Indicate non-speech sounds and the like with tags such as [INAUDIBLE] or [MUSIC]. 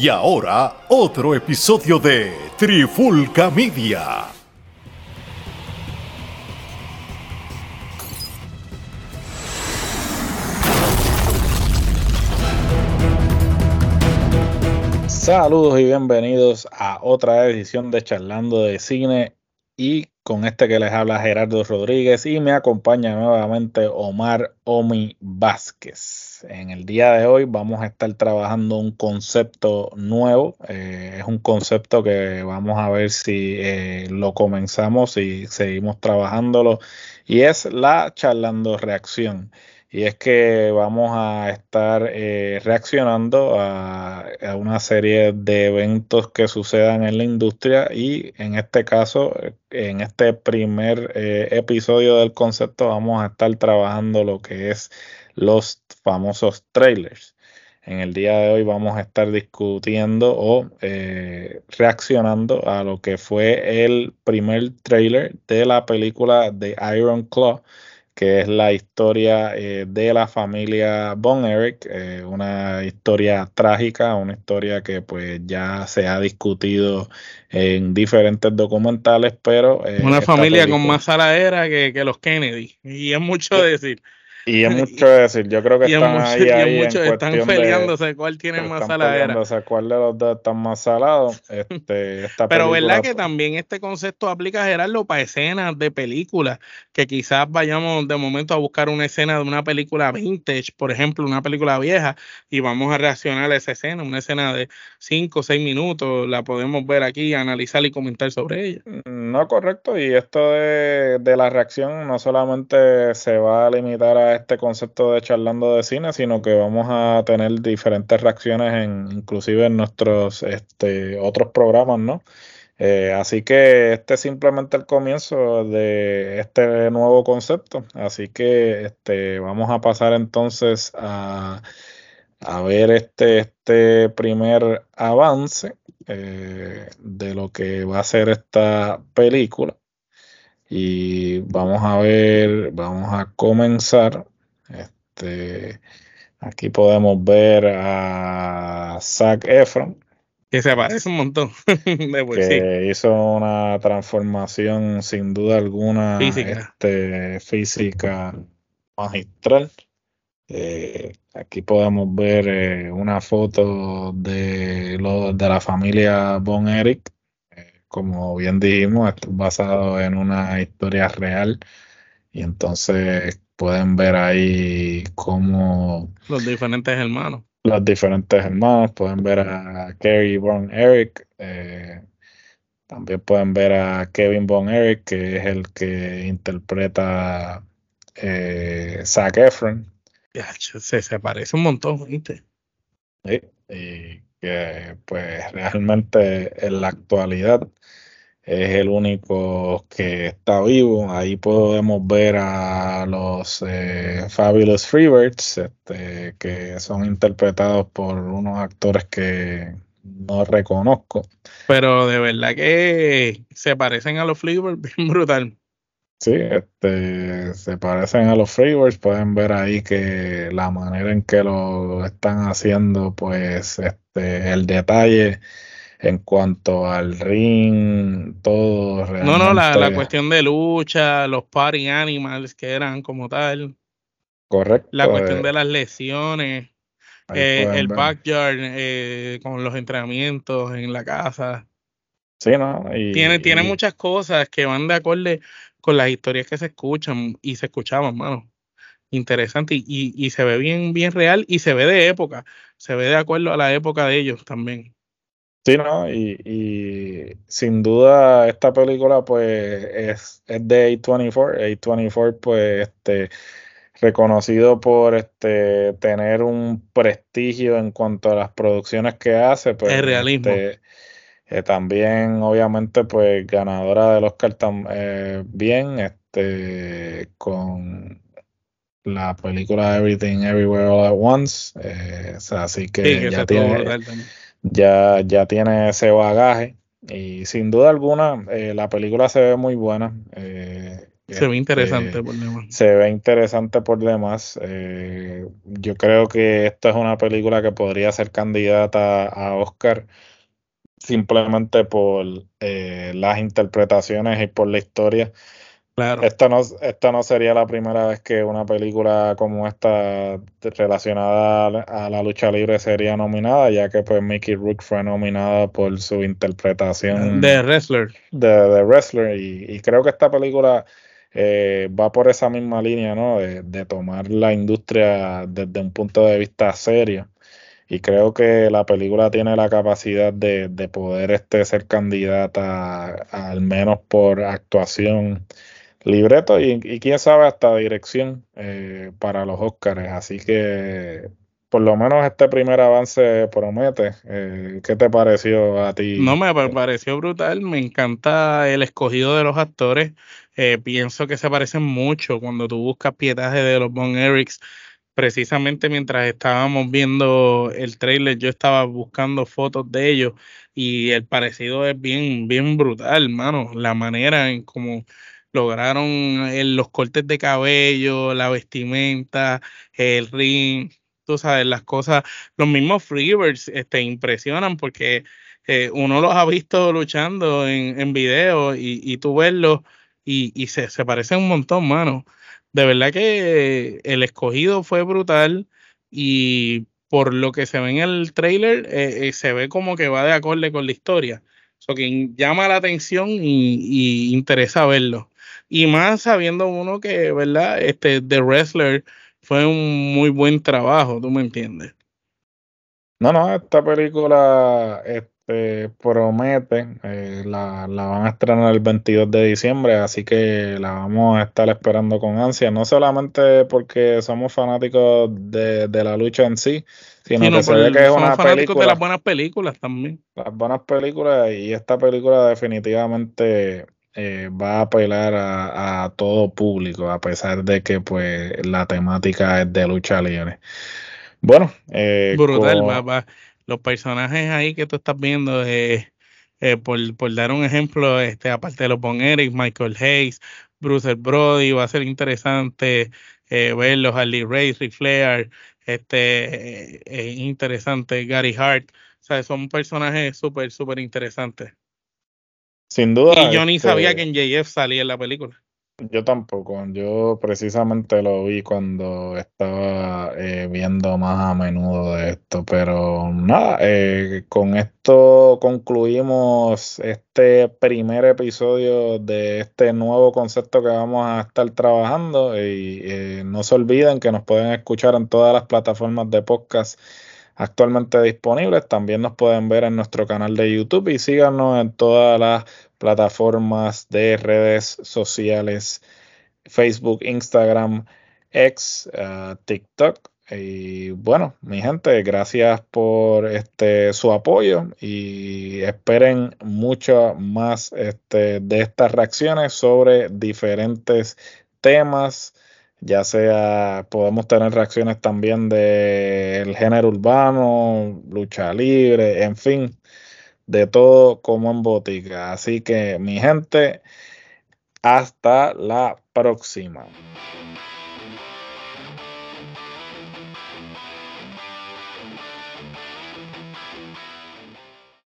Y ahora, otro episodio de Trifulca Media. Saludos y bienvenidos a otra edición de Charlando de Cine y con este que les habla Gerardo Rodríguez y me acompaña nuevamente Omar Omi Vázquez. En el día de hoy vamos a estar trabajando un concepto nuevo, eh, es un concepto que vamos a ver si eh, lo comenzamos y seguimos trabajándolo y es la charlando reacción y es que vamos a estar eh, reaccionando a, una serie de eventos que sucedan en la industria y en este caso, en este primer eh, episodio del concepto vamos a estar trabajando lo que es los famosos trailers. En el día de hoy vamos a estar discutiendo o eh, reaccionando a lo que fue el primer trailer de la película de Iron Claw que es la historia eh, de la familia Von Eric, eh, una historia trágica, una historia que pues ya se ha discutido en diferentes documentales, pero... Eh, una familia con más saladera que, que los Kennedy, y es mucho decir. Y es mucho decir, yo creo que están ahí, ahí están peleándose cuál tiene más saladera. cuál de los dos están más salados. Este, Pero verdad que también este concepto aplica, Gerardo, para escenas de películas, que quizás vayamos de momento a buscar una escena de una película vintage, por ejemplo, una película vieja, y vamos a reaccionar a esa escena, una escena de 5 o 6 minutos, la podemos ver aquí, analizar y comentar sobre ella. No, correcto, y esto de, de la reacción no solamente se va a limitar a este concepto de charlando de cine, sino que vamos a tener diferentes reacciones en inclusive en nuestros este, otros programas, ¿no? Eh, así que este es simplemente el comienzo de este nuevo concepto. Así que este, vamos a pasar entonces a, a ver este, este primer avance eh, de lo que va a ser esta película. Y vamos a ver, vamos a comenzar. Este, aquí podemos ver a Zac Efron. Que se parece un montón. [LAUGHS] que hizo una transformación sin duda alguna física, este, física magistral. Eh, aquí podemos ver eh, una foto de, lo, de la familia Von Eric como bien dijimos, esto es basado en una historia real y entonces pueden ver ahí cómo los diferentes hermanos. Los diferentes hermanos, pueden ver a Kerry Von Eric, eh, también pueden ver a Kevin Von Eric, que es el que interpreta eh, Zac Efron. se, se parece un montón, ¿viste? Sí, y que pues realmente en la actualidad es el único que está vivo. Ahí podemos ver a los eh, Fabulous Freebirds, este, que son interpretados por unos actores que no reconozco. Pero de verdad que se parecen a los Freebirds [LAUGHS] bien brutal. Sí, este, se parecen a los Freebirds. Pueden ver ahí que la manera en que lo están haciendo, pues este, el detalle en cuanto al ring, todo. No, no, la, cuestión de lucha, los party animals que eran como tal. Correcto. La cuestión eh, de las lesiones, eh, el backyard eh, con los entrenamientos en la casa. Sí, ¿no? tiene, tiene muchas cosas que van de acuerdo con las historias que se escuchan y se escuchaban, mano. Interesante y, y, se ve bien, bien real y se ve de época, se ve de acuerdo a la época de ellos también. Sí, ¿no? Y, y sin duda esta película pues es, es de A24, A24 pues este reconocido por este tener un prestigio en cuanto a las producciones que hace, pues el realismo. Este, eh, también, obviamente, pues ganadora del Oscar eh, bien, este, con la película Everything Everywhere All at Once. Eh, así que, ya, tiene, ya, ya, tiene ese bagaje. Y sin duda alguna, la película se ve muy buena. Se ve interesante por demás. Se ve interesante por demás. Eh, yo creo que esta es una película que podría ser candidata a Oscar simplemente por eh, las interpretaciones y por la historia. Claro. Esta no, esta no sería la primera vez que una película como esta relacionada a la lucha libre sería nominada, ya que pues Mickey Rook fue nominada por su interpretación de wrestler. De, wrestler y, creo que esta película eh, va por esa misma línea, ¿no? De, de, tomar la industria desde un punto de vista serio y creo que la película tiene la capacidad de, de poder este, ser candidata al menos por actuación, libreto y, quién sabe hasta dirección eh, para los Oscars. Así que por lo menos este primer avance promete. Eh, ¿Qué te pareció a ti? No, me pareció brutal. Me encanta el escogido de los actores. Eh, pienso que se parecen mucho cuando tú buscas pietaje de los Bon Erics precisamente mientras estábamos viendo el trailer, yo estaba buscando fotos de ellos y el parecido es bien, bien brutal, hermano. La manera en cómo lograron eh, los cortes de cabello, la vestimenta, el ring, tú sabes, las cosas, los mismos Freebirds este, impresionan porque eh, uno los ha visto luchando en, en video y, y tú verlos y, y se, se parecen un montón, mano de verdad que el escogido fue brutal y por lo que se ve en el trailer, eh, eh, se ve como que va de acorde con la historia. Eso que llama la atención y, interesa verlo. Y más sabiendo uno que, ¿verdad? Este, The Wrestler fue un muy buen trabajo, ¿tú me entiendes? No, no, esta película, este, promete, eh, la, van a estrenar el 22 de diciembre, así que la vamos a estar esperando con ansia, no solamente porque somos fanáticos de, la lucha en sí, sino que se ve que es una película. de las buenas películas también. Las buenas películas y esta película definitivamente eh, va a apelar a, todo público, a pesar de que pues la temática es de lucha libre. Bueno, eh, brutal, va, los personajes ahí que tú estás viendo, eh, eh, por, dar un ejemplo, este, aparte de los Bon Eric, Michael Hayes, Bruce Brody, va a ser interesante eh, verlos, Harley Race, Ric Flair, este, interesante, Gary Hart, o sea, son personajes súper, súper interesantes. Sin duda. Y yo ni sabía este que en JF salía en la película. Yo tampoco, yo precisamente lo vi cuando estaba eh, viendo más a menudo de esto, pero nada, eh, con esto concluimos este primer episodio de este nuevo concepto que vamos a estar trabajando y eh, no se olviden que nos pueden escuchar en todas las plataformas de podcast actualmente disponibles. También nos pueden ver en nuestro canal de YouTube y síganos en todas las plataformas de redes sociales, Facebook, Instagram, X, uh, TikTok. Y bueno, mi gente, gracias por este su apoyo y esperen mucho más este, de estas reacciones sobre diferentes temas ya sea podemos tener reacciones también del género urbano, lucha libre, en fin, de todo como en botica. Así que mi gente, hasta la próxima.